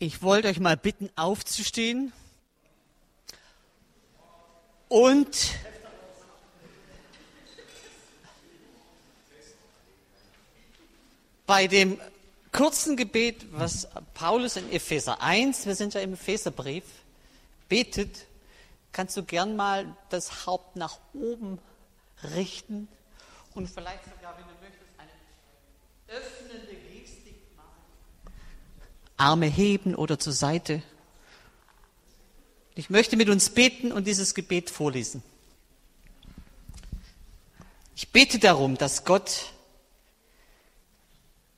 Ich wollte euch mal bitten, aufzustehen und bei dem kurzen Gebet, was Paulus in Epheser 1, wir sind ja im Epheserbrief, betet, kannst du gern mal das Haupt nach oben richten und vielleicht sogar, wenn du möchtest, eine machen. Arme heben oder zur Seite. Ich möchte mit uns beten und dieses Gebet vorlesen. Ich bete darum, dass Gott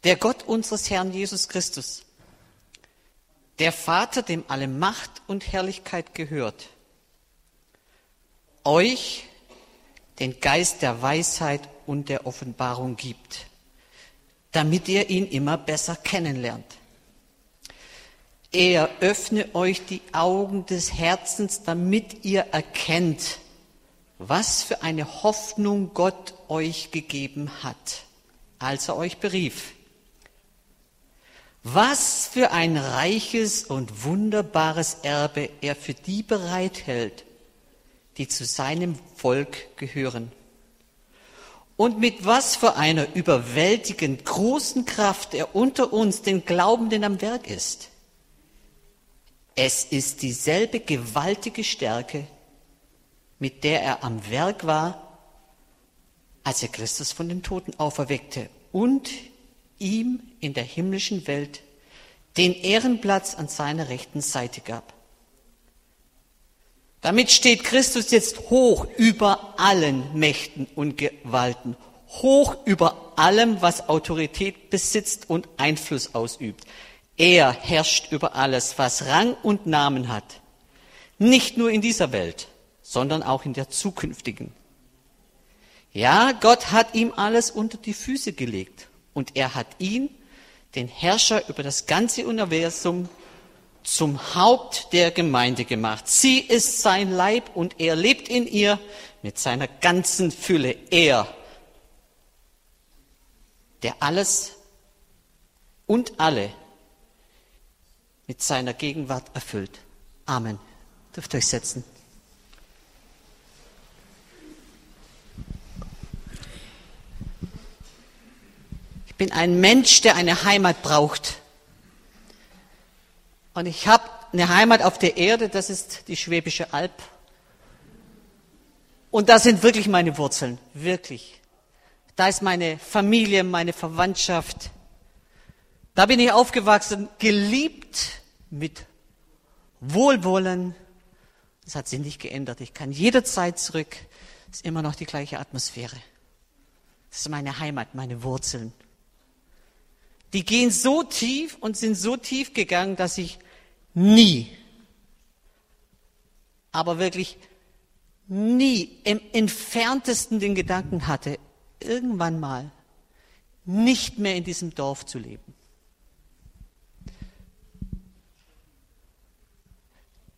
der Gott unseres Herrn Jesus Christus, der Vater, dem alle Macht und Herrlichkeit gehört, euch den Geist der Weisheit und der Offenbarung gibt, damit ihr ihn immer besser kennenlernt. Er öffne euch die Augen des Herzens, damit ihr erkennt, was für eine Hoffnung Gott euch gegeben hat, als er euch berief was für ein reiches und wunderbares Erbe er für die bereithält, die zu seinem Volk gehören. Und mit was für einer überwältigend großen Kraft er unter uns, den Glaubenden, am Werk ist. Es ist dieselbe gewaltige Stärke, mit der er am Werk war, als er Christus von den Toten auferweckte und ihm in der himmlischen Welt den Ehrenplatz an seiner rechten Seite gab. Damit steht Christus jetzt hoch über allen Mächten und Gewalten, hoch über allem, was Autorität besitzt und Einfluss ausübt. Er herrscht über alles, was Rang und Namen hat. Nicht nur in dieser Welt, sondern auch in der zukünftigen. Ja, Gott hat ihm alles unter die Füße gelegt und er hat ihn, den Herrscher über das ganze Universum, zum Haupt der Gemeinde gemacht. Sie ist sein Leib und er lebt in ihr mit seiner ganzen Fülle. Er, der alles und alle mit seiner Gegenwart erfüllt. Amen. Dürft euch setzen. bin ein Mensch, der eine Heimat braucht. Und ich habe eine Heimat auf der Erde, das ist die Schwäbische Alb. Und da sind wirklich meine Wurzeln, wirklich. Da ist meine Familie, meine Verwandtschaft. Da bin ich aufgewachsen, geliebt mit Wohlwollen. Das hat sich nicht geändert. Ich kann jederzeit zurück. Es ist immer noch die gleiche Atmosphäre. Das ist meine Heimat, meine Wurzeln. Die gehen so tief und sind so tief gegangen, dass ich nie, aber wirklich nie im entferntesten den Gedanken hatte, irgendwann mal nicht mehr in diesem Dorf zu leben.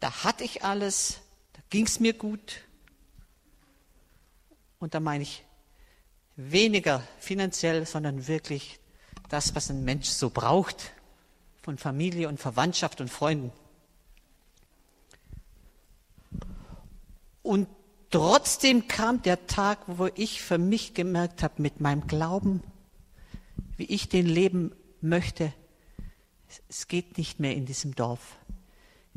Da hatte ich alles, da ging es mir gut. Und da meine ich weniger finanziell, sondern wirklich das, was ein Mensch so braucht von Familie und Verwandtschaft und Freunden. Und trotzdem kam der Tag, wo ich für mich gemerkt habe, mit meinem Glauben, wie ich den leben möchte, es geht nicht mehr in diesem Dorf.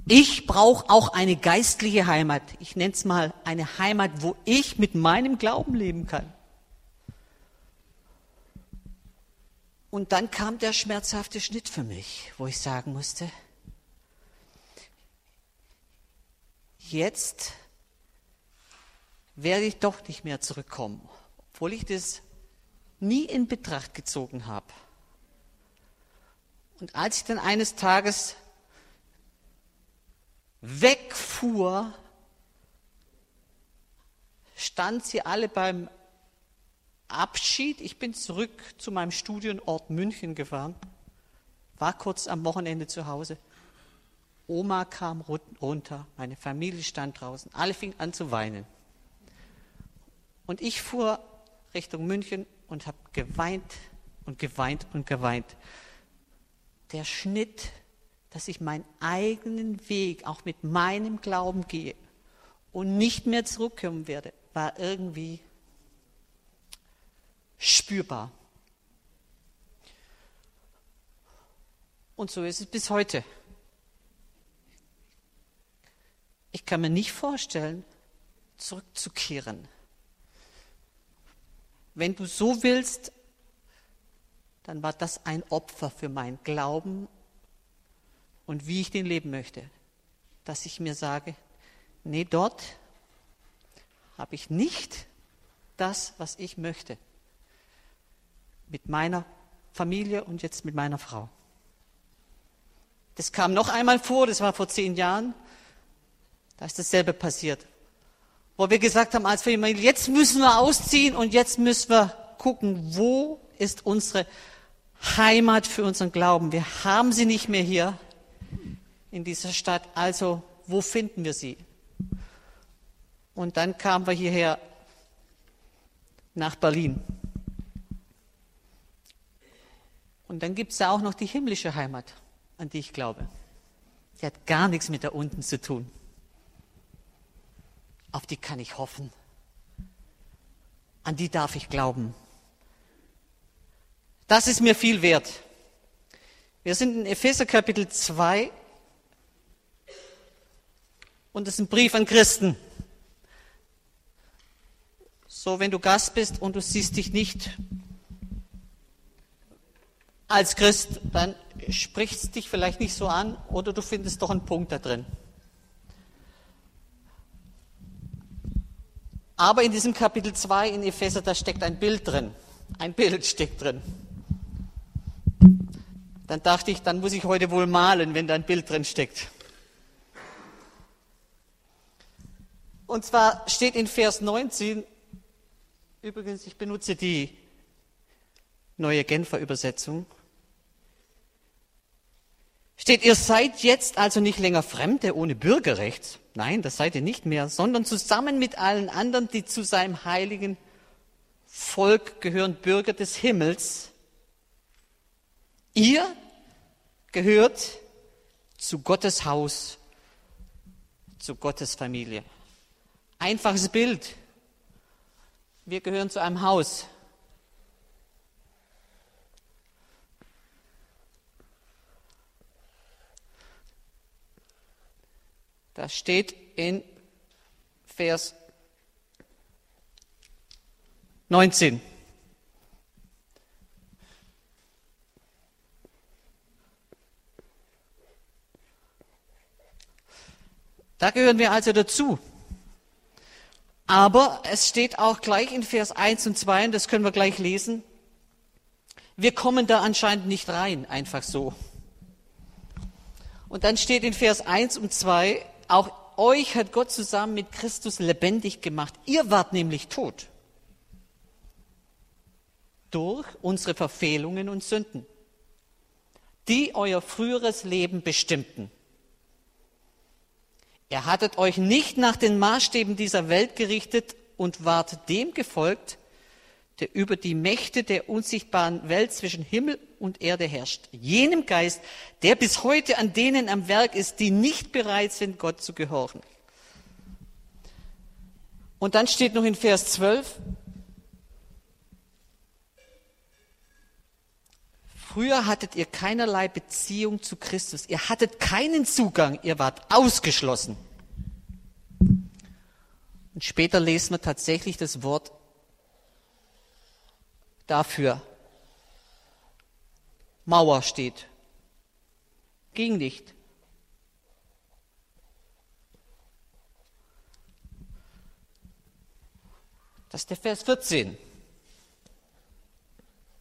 Ich brauche auch eine geistliche Heimat. Ich nenne es mal eine Heimat, wo ich mit meinem Glauben leben kann. Und dann kam der schmerzhafte Schnitt für mich, wo ich sagen musste, jetzt werde ich doch nicht mehr zurückkommen, obwohl ich das nie in Betracht gezogen habe. Und als ich dann eines Tages wegfuhr, stand sie alle beim Abschied. Ich bin zurück zu meinem Studienort München gefahren, war kurz am Wochenende zu Hause. Oma kam runter, meine Familie stand draußen, alle fingen an zu weinen. Und ich fuhr Richtung München und habe geweint und geweint und geweint. Der Schnitt, dass ich meinen eigenen Weg auch mit meinem Glauben gehe und nicht mehr zurückkommen werde, war irgendwie spürbar. Und so ist es bis heute. Ich kann mir nicht vorstellen, zurückzukehren. Wenn du so willst, dann war das ein Opfer für meinen Glauben und wie ich den leben möchte. Dass ich mir sage, nee, dort habe ich nicht das, was ich möchte. Mit meiner Familie und jetzt mit meiner Frau. Das kam noch einmal vor, das war vor zehn Jahren. Da ist dasselbe passiert. Wo wir gesagt haben als Familie, jetzt müssen wir ausziehen und jetzt müssen wir gucken, wo ist unsere Heimat für unseren Glauben. Wir haben sie nicht mehr hier in dieser Stadt, also wo finden wir sie? Und dann kamen wir hierher nach Berlin. Und dann gibt es ja auch noch die himmlische Heimat, an die ich glaube. Die hat gar nichts mit da unten zu tun. Auf die kann ich hoffen. An die darf ich glauben. Das ist mir viel wert. Wir sind in Epheser Kapitel 2 und es ist ein Brief an Christen. So, wenn du Gast bist und du siehst dich nicht als Christ, dann spricht es dich vielleicht nicht so an oder du findest doch einen Punkt da drin. Aber in diesem Kapitel 2 in Epheser, da steckt ein Bild drin. Ein Bild steckt drin. Dann dachte ich, dann muss ich heute wohl malen, wenn da ein Bild drin steckt. Und zwar steht in Vers 19, übrigens, ich benutze die neue Genfer Übersetzung, steht, ihr seid jetzt also nicht länger Fremde ohne Bürgerrecht. Nein, das seid ihr nicht mehr, sondern zusammen mit allen anderen, die zu seinem heiligen Volk gehören, Bürger des Himmels Ihr gehört zu Gottes Haus, zu Gottes Familie. Einfaches Bild. Wir gehören zu einem Haus. Das steht in Vers 19. Da gehören wir also dazu. Aber es steht auch gleich in Vers 1 und 2, und das können wir gleich lesen, wir kommen da anscheinend nicht rein, einfach so. Und dann steht in Vers 1 und 2, auch euch hat Gott zusammen mit Christus lebendig gemacht. Ihr wart nämlich tot. Durch unsere Verfehlungen und Sünden, die euer früheres Leben bestimmten. Ihr hattet euch nicht nach den Maßstäben dieser Welt gerichtet und wart dem gefolgt, der über die Mächte der unsichtbaren Welt zwischen Himmel und Erde herrscht. Jenem Geist, der bis heute an denen am Werk ist, die nicht bereit sind, Gott zu gehorchen. Und dann steht noch in Vers 12, Früher hattet ihr keinerlei Beziehung zu Christus. Ihr hattet keinen Zugang. Ihr wart ausgeschlossen. Und später lesen wir tatsächlich das Wort dafür. Mauer steht. Ging nicht. Das ist der Vers 14.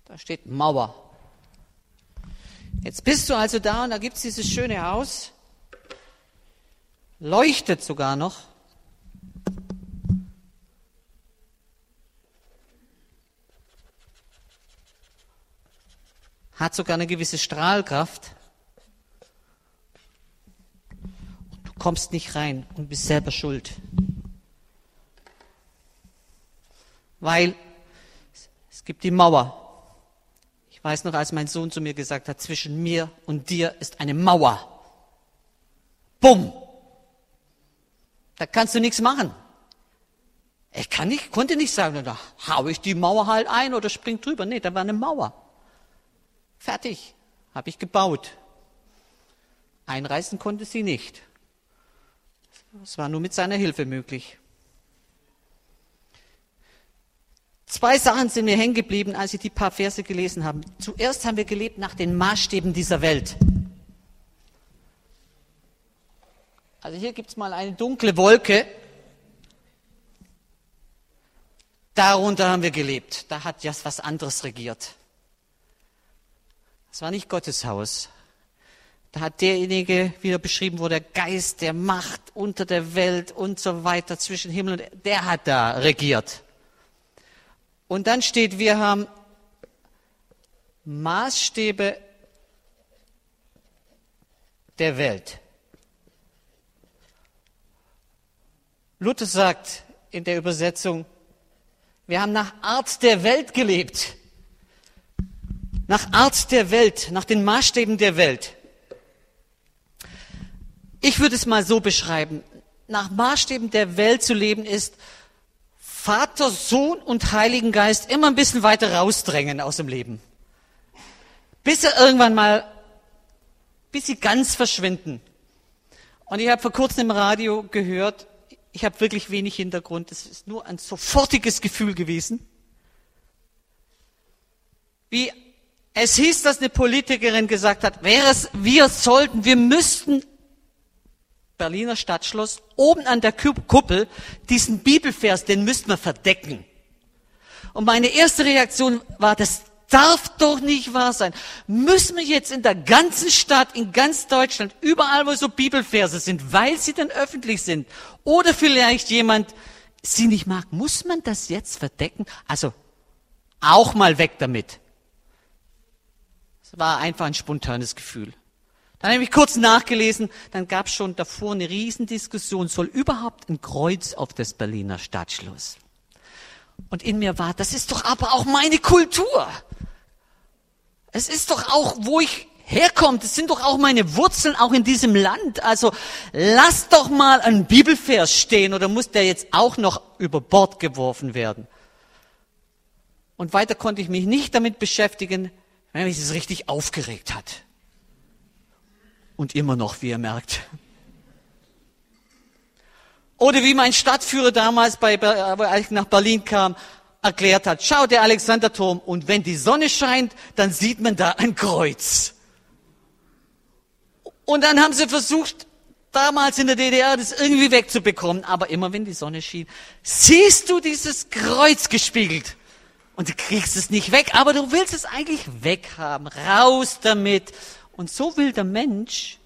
Da steht Mauer. Jetzt bist du also da und da gibt es dieses schöne Haus, leuchtet sogar noch. Hat sogar eine gewisse Strahlkraft. Und du kommst nicht rein und bist selber schuld. Weil es gibt die Mauer weiß noch, als mein Sohn zu mir gesagt hat, zwischen mir und dir ist eine Mauer. Bumm. Da kannst du nichts machen. Ich kann nicht, konnte nicht sagen, da hau ich die Mauer halt ein oder spring drüber. Nee, da war eine Mauer. Fertig. Habe ich gebaut. Einreißen konnte sie nicht. Es war nur mit seiner Hilfe möglich. Zwei Sachen sind mir hängen geblieben, als ich die paar Verse gelesen habe. Zuerst haben wir gelebt nach den Maßstäben dieser Welt. Also hier gibt es mal eine dunkle Wolke. Darunter haben wir gelebt. Da hat ja was anderes regiert. Das war nicht Gottes Haus. Da hat derjenige wieder beschrieben, wo der Geist der Macht unter der Welt und so weiter zwischen Himmel und der hat da regiert. Und dann steht, wir haben Maßstäbe der Welt. Luther sagt in der Übersetzung, wir haben nach Art der Welt gelebt. Nach Art der Welt, nach den Maßstäben der Welt. Ich würde es mal so beschreiben. Nach Maßstäben der Welt zu leben ist, Vater, Sohn und Heiligen Geist immer ein bisschen weiter rausdrängen aus dem Leben. Bis er irgendwann mal, bis sie ganz verschwinden. Und ich habe vor kurzem im Radio gehört, ich habe wirklich wenig Hintergrund. Es ist nur ein sofortiges Gefühl gewesen. Wie es hieß, dass eine Politikerin gesagt hat, wäre es, wir sollten, wir müssten Berliner Stadtschloss oben an der Kuppel diesen Bibelvers, den müssten wir verdecken. Und meine erste Reaktion war, das darf doch nicht wahr sein. Müssen wir jetzt in der ganzen Stadt, in ganz Deutschland, überall, wo so Bibelverse sind, weil sie dann öffentlich sind, oder vielleicht jemand sie nicht mag, muss man das jetzt verdecken? Also auch mal weg damit. Es war einfach ein spontanes Gefühl. Dann habe ich kurz nachgelesen, dann gab es schon davor eine Riesendiskussion, soll überhaupt ein Kreuz auf das Berliner Stadtschloss? Und in mir war, das ist doch aber auch meine Kultur. Es ist doch auch, wo ich herkomme, das sind doch auch meine Wurzeln, auch in diesem Land. Also lass doch mal ein Bibelvers stehen oder muss der jetzt auch noch über Bord geworfen werden? Und weiter konnte ich mich nicht damit beschäftigen, wenn mich das richtig aufgeregt hat. Und immer noch, wie ihr merkt. Oder wie mein Stadtführer damals, bei, als ich nach Berlin kam, erklärt hat, schau der Alexanderturm und wenn die Sonne scheint, dann sieht man da ein Kreuz. Und dann haben sie versucht, damals in der DDR das irgendwie wegzubekommen, aber immer wenn die Sonne schien, siehst du dieses Kreuz gespiegelt. Und du kriegst es nicht weg, aber du willst es eigentlich weghaben. Raus damit. Und so will der Mensch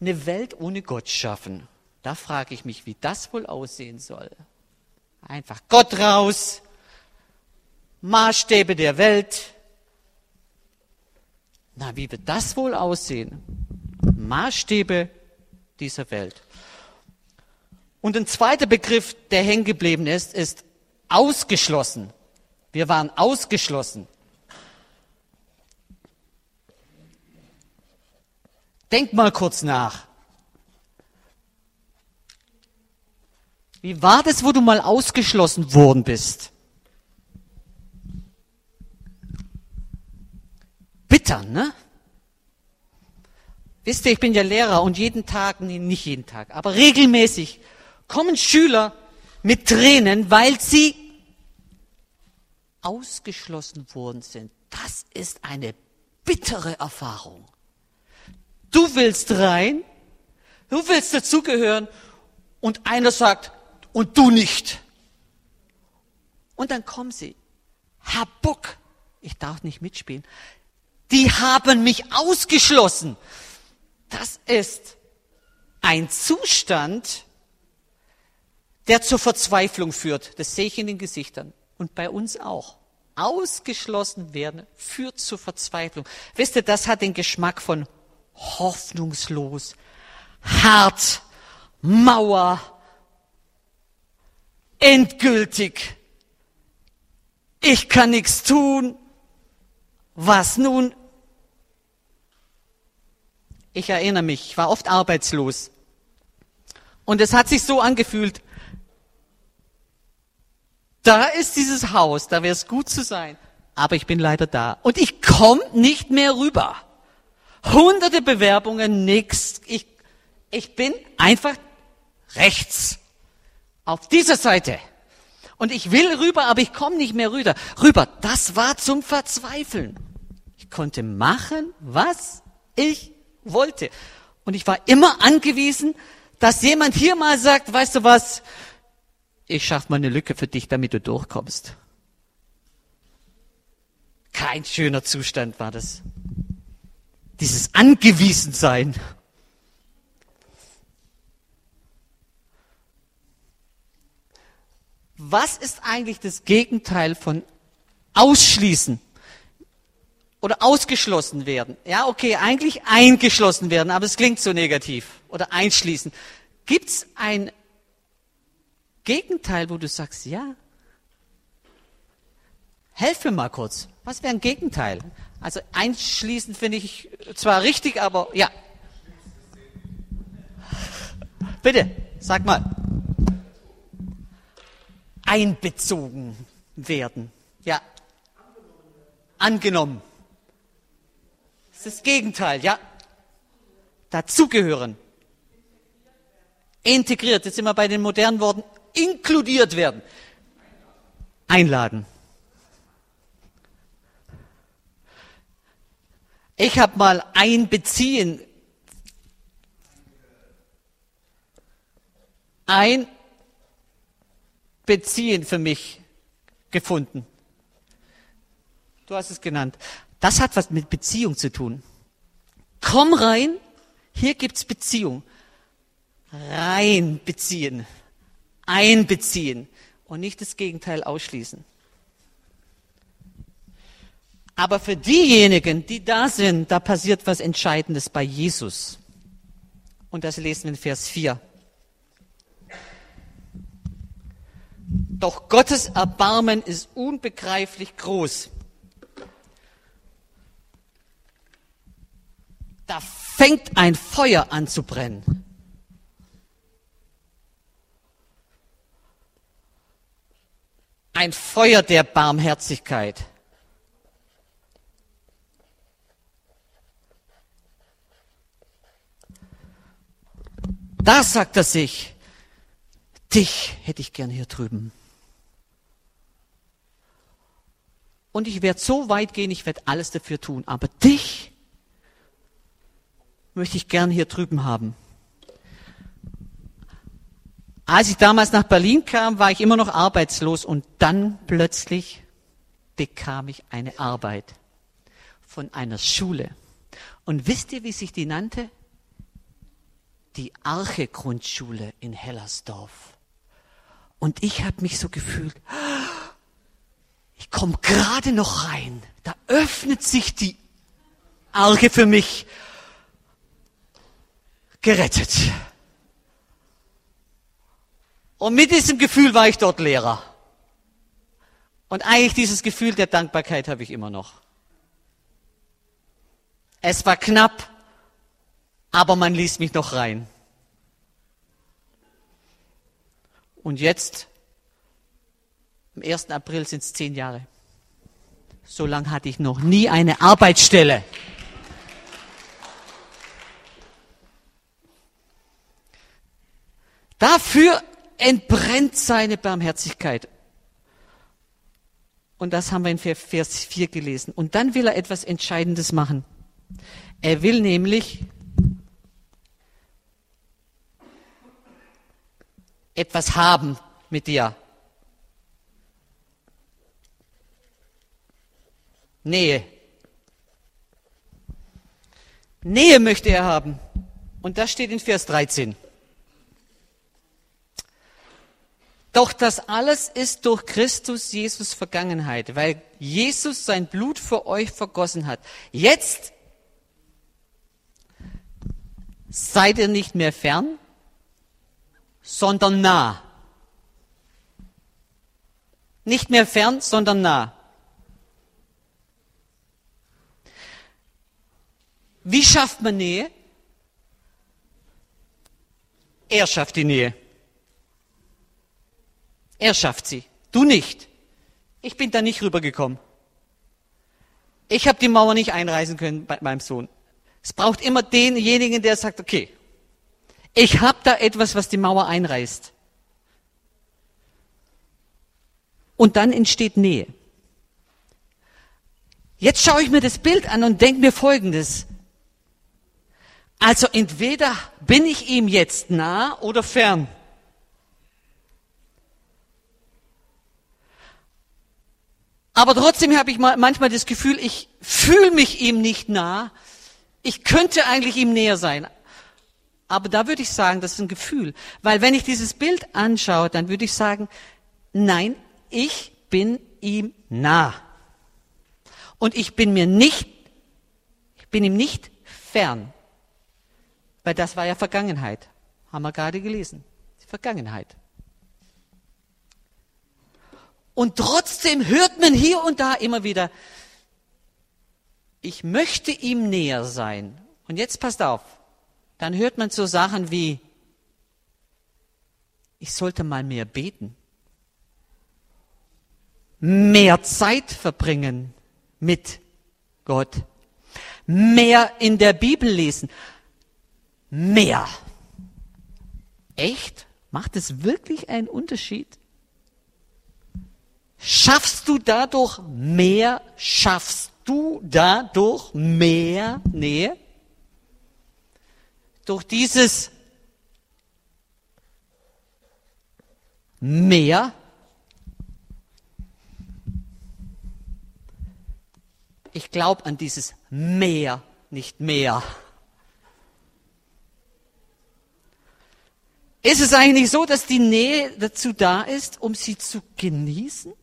eine Welt ohne Gott schaffen. Da frage ich mich, wie das wohl aussehen soll. Einfach Gott raus, Maßstäbe der Welt. Na, wie wird das wohl aussehen? Maßstäbe dieser Welt. Und ein zweiter Begriff, der hängen geblieben ist, ist ausgeschlossen. Wir waren ausgeschlossen. Denk mal kurz nach. Wie war das, wo du mal ausgeschlossen worden bist? Bitter, ne? Wisst ihr, ich bin ja Lehrer und jeden Tag, nee, nicht jeden Tag, aber regelmäßig kommen Schüler mit Tränen, weil sie ausgeschlossen worden sind. Das ist eine bittere Erfahrung. Du willst rein, du willst dazugehören und einer sagt, und du nicht. Und dann kommen sie. Herr Buck, ich darf nicht mitspielen. Die haben mich ausgeschlossen. Das ist ein Zustand, der zur Verzweiflung führt. Das sehe ich in den Gesichtern. Und bei uns auch. Ausgeschlossen werden führt zur Verzweiflung. Wisst ihr, das hat den Geschmack von hoffnungslos, hart, Mauer, endgültig. Ich kann nichts tun. Was nun? Ich erinnere mich, ich war oft arbeitslos. Und es hat sich so angefühlt, da ist dieses Haus, da wäre es gut zu sein, aber ich bin leider da. Und ich komme nicht mehr rüber. Hunderte Bewerbungen, nix. Ich, ich bin einfach rechts. Auf dieser Seite. Und ich will rüber, aber ich komme nicht mehr rüber. Rüber. Das war zum Verzweifeln. Ich konnte machen, was ich wollte. Und ich war immer angewiesen, dass jemand hier mal sagt, weißt du was, ich schaffe mal eine Lücke für dich, damit du durchkommst. Kein schöner Zustand war das. Dieses Angewiesensein. Was ist eigentlich das Gegenteil von ausschließen oder ausgeschlossen werden? Ja, okay, eigentlich eingeschlossen werden, aber es klingt so negativ. Oder einschließen. Gibt es ein Gegenteil, wo du sagst, ja? Helf mir mal kurz. Was wäre ein Gegenteil? Also einschließen finde ich zwar richtig, aber ja. Bitte, sag mal einbezogen werden. Ja. Angenommen. Das ist das Gegenteil, ja. Dazugehören. Integriert, jetzt sind wir bei den modernen Worten, inkludiert werden. Einladen. Ich habe mal einbeziehen. Ein beziehen für mich gefunden. Du hast es genannt. Das hat was mit Beziehung zu tun. Komm rein, hier gibt's Beziehung. Rein beziehen, einbeziehen und nicht das Gegenteil ausschließen. Aber für diejenigen, die da sind, da passiert was Entscheidendes bei Jesus. Und das lesen wir in Vers 4. Doch Gottes Erbarmen ist unbegreiflich groß. Da fängt ein Feuer an zu brennen. Ein Feuer der Barmherzigkeit. Da sagt er sich, dich hätte ich gern hier drüben. Und ich werde so weit gehen, ich werde alles dafür tun. Aber dich möchte ich gern hier drüben haben. Als ich damals nach Berlin kam, war ich immer noch arbeitslos und dann plötzlich bekam ich eine Arbeit von einer Schule. Und wisst ihr, wie sich die nannte? Die Arche Grundschule in Hellersdorf. Und ich habe mich so gefühlt, ich komme gerade noch rein. Da öffnet sich die Arche für mich. Gerettet. Und mit diesem Gefühl war ich dort Lehrer. Und eigentlich dieses Gefühl der Dankbarkeit habe ich immer noch. Es war knapp, aber man ließ mich noch rein. Und jetzt, am 1. April sind es zehn Jahre. So lange hatte ich noch nie eine Arbeitsstelle. Dafür entbrennt seine Barmherzigkeit. Und das haben wir in Vers 4 gelesen. Und dann will er etwas Entscheidendes machen. Er will nämlich etwas haben mit dir. Nähe. Nähe möchte er haben. Und das steht in Vers 13. Doch das alles ist durch Christus Jesus Vergangenheit, weil Jesus sein Blut für euch vergossen hat. Jetzt seid ihr nicht mehr fern, sondern nah. Nicht mehr fern, sondern nah. Wie schafft man Nähe? Er schafft die Nähe. Er schafft sie. Du nicht. Ich bin da nicht rübergekommen. Ich habe die Mauer nicht einreißen können bei meinem Sohn. Es braucht immer denjenigen, der sagt, okay, ich habe da etwas, was die Mauer einreißt. Und dann entsteht Nähe. Jetzt schaue ich mir das Bild an und denke mir Folgendes. Also entweder bin ich ihm jetzt nah oder fern. Aber trotzdem habe ich manchmal das Gefühl, ich fühle mich ihm nicht nah. Ich könnte eigentlich ihm näher sein. Aber da würde ich sagen, das ist ein Gefühl. Weil wenn ich dieses Bild anschaue, dann würde ich sagen, nein, ich bin ihm nah. Und ich bin mir nicht, ich bin ihm nicht fern. Weil das war ja Vergangenheit. Haben wir gerade gelesen. Die Vergangenheit. Und trotzdem hört man hier und da immer wieder, ich möchte ihm näher sein. Und jetzt passt auf, dann hört man so Sachen wie, ich sollte mal mehr beten, mehr Zeit verbringen mit Gott, mehr in der Bibel lesen, mehr. Echt? Macht es wirklich einen Unterschied? Schaffst du dadurch mehr? Schaffst du dadurch mehr Nähe? Durch dieses mehr? Ich glaube an dieses mehr, nicht mehr. Ist es eigentlich so, dass die Nähe dazu da ist, um sie zu genießen?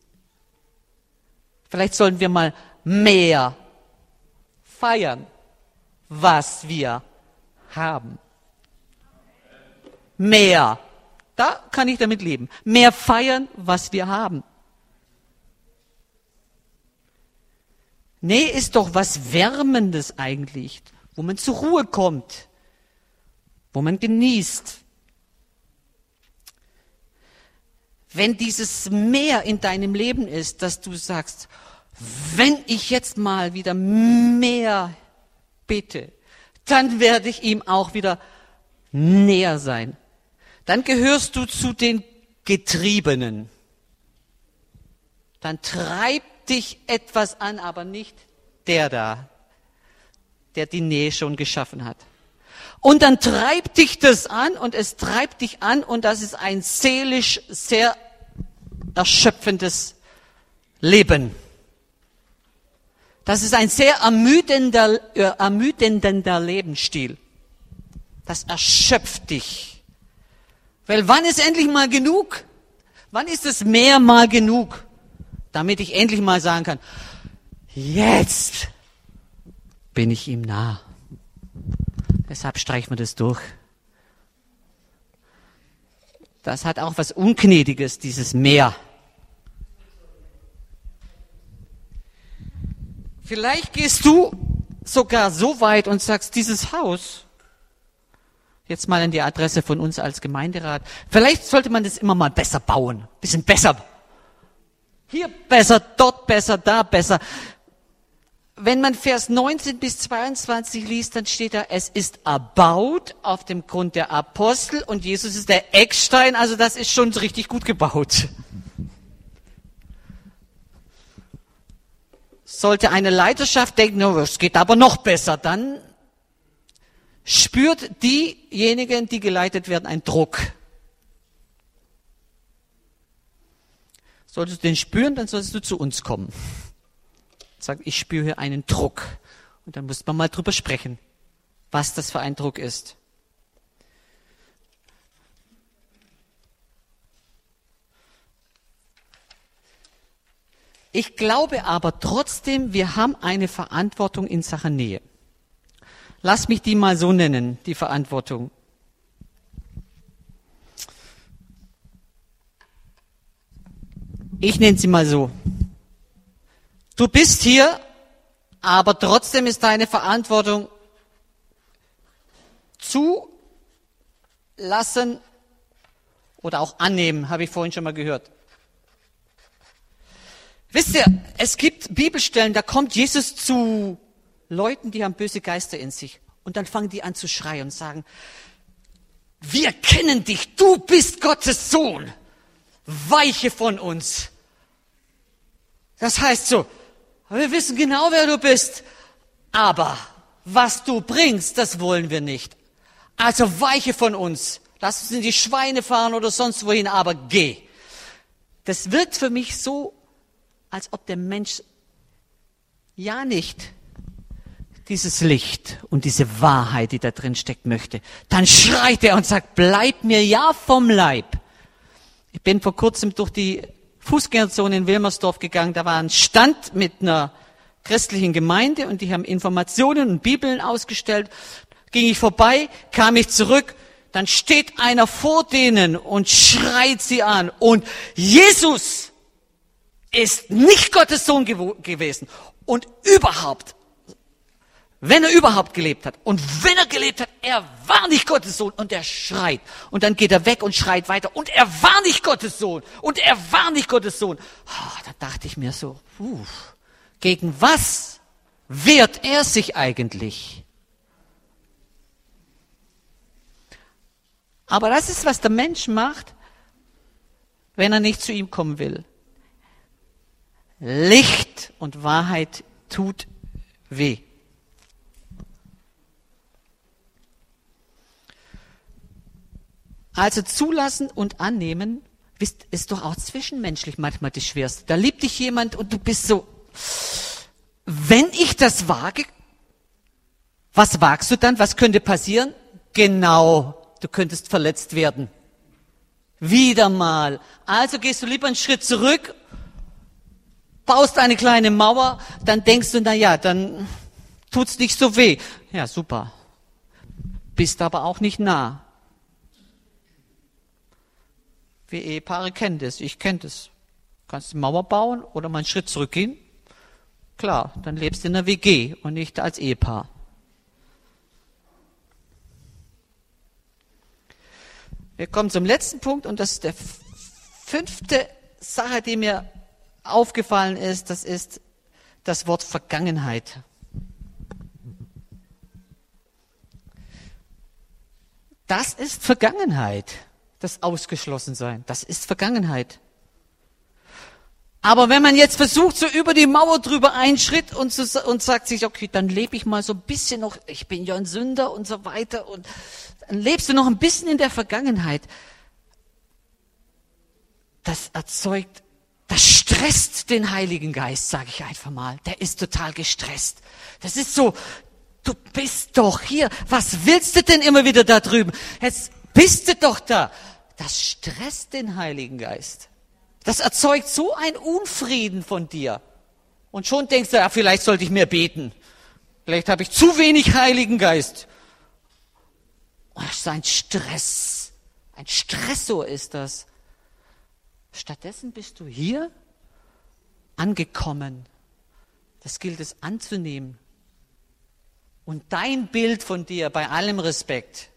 Vielleicht sollen wir mal mehr feiern, was wir haben. Mehr. Da kann ich damit leben. Mehr feiern, was wir haben. Nee, ist doch was Wärmendes eigentlich, wo man zur Ruhe kommt, wo man genießt. wenn dieses Mehr in deinem Leben ist, dass du sagst, wenn ich jetzt mal wieder mehr bitte, dann werde ich ihm auch wieder näher sein. Dann gehörst du zu den Getriebenen. Dann treibt dich etwas an, aber nicht der da, der die Nähe schon geschaffen hat. Und dann treibt dich das an und es treibt dich an und das ist ein seelisch sehr erschöpfendes Leben. Das ist ein sehr ermüdender, äh, ermüdender Lebensstil. Das erschöpft dich. Weil wann ist endlich mal genug? Wann ist es mehr mal genug? Damit ich endlich mal sagen kann, jetzt bin ich ihm nah. Deshalb streichen wir das durch. Das hat auch was Ungnädiges, dieses Meer. Vielleicht gehst du sogar so weit und sagst, dieses Haus, jetzt mal an die Adresse von uns als Gemeinderat, vielleicht sollte man das immer mal besser bauen, bisschen besser. Hier besser, dort besser, da besser wenn man Vers 19 bis 22 liest, dann steht da, es ist erbaut auf dem Grund der Apostel und Jesus ist der Eckstein, also das ist schon richtig gut gebaut. Sollte eine Leiterschaft denken, es geht aber noch besser, dann spürt diejenigen, die geleitet werden, einen Druck. Solltest du den spüren, dann solltest du zu uns kommen sagt, ich spüre hier einen Druck. Und dann muss man mal drüber sprechen, was das für ein Druck ist. Ich glaube aber trotzdem, wir haben eine Verantwortung in Sachen Nähe. Lass mich die mal so nennen, die Verantwortung. Ich nenne sie mal so. Du bist hier, aber trotzdem ist deine Verantwortung zu lassen oder auch annehmen, habe ich vorhin schon mal gehört. Wisst ihr, es gibt Bibelstellen, da kommt Jesus zu Leuten, die haben böse Geister in sich. Und dann fangen die an zu schreien und sagen, wir kennen dich, du bist Gottes Sohn. Weiche von uns. Das heißt so, wir wissen genau, wer du bist, aber was du bringst, das wollen wir nicht. Also weiche von uns. Lass uns in die Schweine fahren oder sonst wohin, aber geh. Das wirkt für mich so, als ob der Mensch ja nicht dieses Licht und diese Wahrheit, die da drin steckt, möchte. Dann schreit er und sagt, bleib mir ja vom Leib. Ich bin vor kurzem durch die Fußgängerzone in Wilmersdorf gegangen. Da war ein Stand mit einer christlichen Gemeinde und die haben Informationen und Bibeln ausgestellt. Ging ich vorbei, kam ich zurück, dann steht einer vor denen und schreit sie an. Und Jesus ist nicht Gottes Sohn gewesen. Und überhaupt wenn er überhaupt gelebt hat. Und wenn er gelebt hat, er war nicht Gottes Sohn und er schreit. Und dann geht er weg und schreit weiter. Und er war nicht Gottes Sohn. Und er war nicht Gottes Sohn. Oh, da dachte ich mir so, uh, gegen was wehrt er sich eigentlich? Aber das ist, was der Mensch macht, wenn er nicht zu ihm kommen will. Licht und Wahrheit tut weh. Also zulassen und annehmen ist doch auch zwischenmenschlich manchmal das Schwerste. Da liebt dich jemand und du bist so, wenn ich das wage, was wagst du dann? Was könnte passieren? Genau, du könntest verletzt werden. Wieder mal. Also gehst du lieber einen Schritt zurück, baust eine kleine Mauer, dann denkst du, na ja, dann tut's nicht so weh. Ja, super. Bist aber auch nicht nah. Wir Ehepaare kennen das, ich kenne das. Du kannst die Mauer bauen oder mal einen Schritt zurückgehen. Klar, dann lebst du in einer WG und nicht als Ehepaar. Wir kommen zum letzten Punkt und das ist der fünfte Sache, die mir aufgefallen ist, das ist das Wort Vergangenheit. Das ist Vergangenheit das Ausgeschlossensein. Das ist Vergangenheit. Aber wenn man jetzt versucht, so über die Mauer drüber einen Schritt und, so, und sagt sich, okay, dann lebe ich mal so ein bisschen noch, ich bin ja ein Sünder und so weiter und dann lebst du noch ein bisschen in der Vergangenheit. Das erzeugt, das stresst den Heiligen Geist, sage ich einfach mal. Der ist total gestresst. Das ist so, du bist doch hier. Was willst du denn immer wieder da drüben? Jetzt bist du doch da. Das stresst den Heiligen Geist. Das erzeugt so ein Unfrieden von dir. Und schon denkst du, ja, vielleicht sollte ich mehr beten. Vielleicht habe ich zu wenig Heiligen Geist. Oh, das ist ein Stress. Ein Stressor ist das. Stattdessen bist du hier angekommen. Das gilt es anzunehmen. Und dein Bild von dir, bei allem Respekt,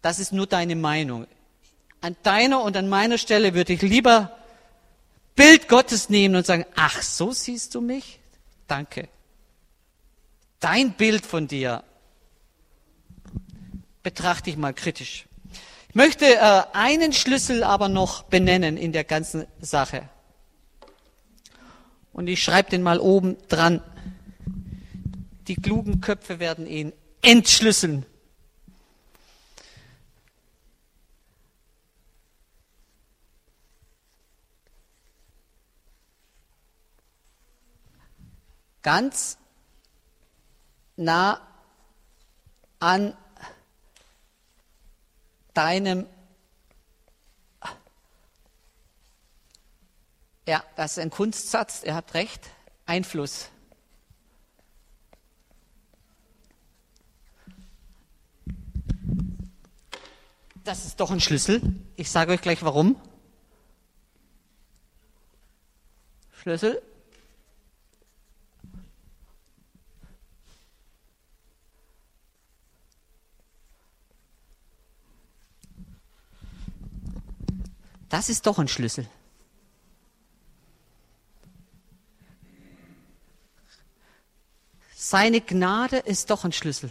das ist nur deine Meinung. An deiner und an meiner Stelle würde ich lieber Bild Gottes nehmen und sagen, ach, so siehst du mich? Danke. Dein Bild von dir betrachte ich mal kritisch. Möchte äh, einen Schlüssel aber noch benennen in der ganzen Sache. Und ich schreibe den mal oben dran. Die klugen Köpfe werden ihn entschlüsseln. ganz nah an deinem, ja, das ist ein Kunstsatz, er hat recht, Einfluss. Das ist doch ein Schlüssel. Ich sage euch gleich warum. Schlüssel Das ist doch ein Schlüssel. Seine Gnade ist doch ein Schlüssel.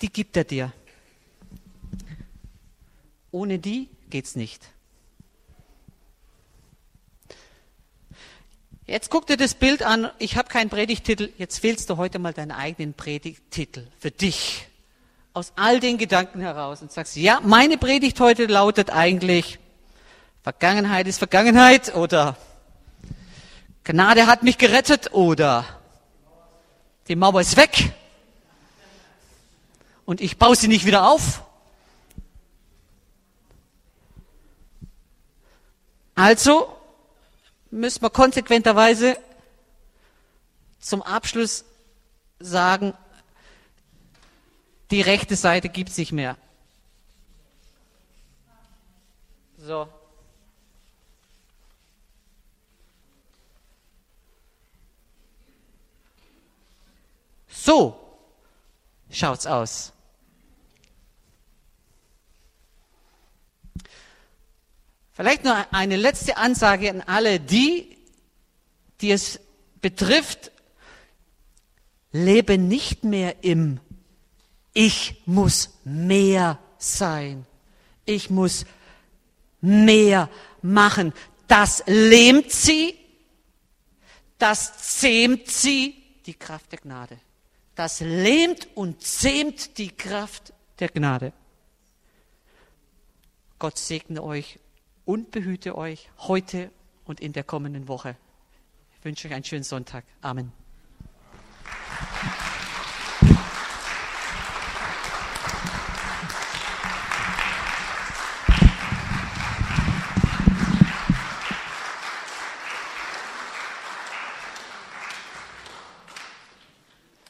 Die gibt er dir. Ohne die geht's nicht. Jetzt guck dir das Bild an. Ich habe keinen Predigtitel. Jetzt wählst du heute mal deinen eigenen Predigtitel für dich. Aus all den Gedanken heraus und sagst, ja, meine Predigt heute lautet eigentlich, Vergangenheit ist Vergangenheit oder Gnade hat mich gerettet oder die Mauer ist weg und ich baue sie nicht wieder auf. Also müssen wir konsequenterweise zum Abschluss sagen, die rechte Seite gibt es nicht mehr. So. Schaut's aus. Vielleicht nur eine letzte Ansage an alle die, die es betrifft, lebe nicht mehr im Ich muss mehr sein. Ich muss mehr machen. Das lähmt sie, das zähmt sie, die Kraft der Gnade. Das lähmt und zähmt die Kraft der Gnade. Gott segne euch und behüte euch heute und in der kommenden Woche. Ich wünsche euch einen schönen Sonntag. Amen.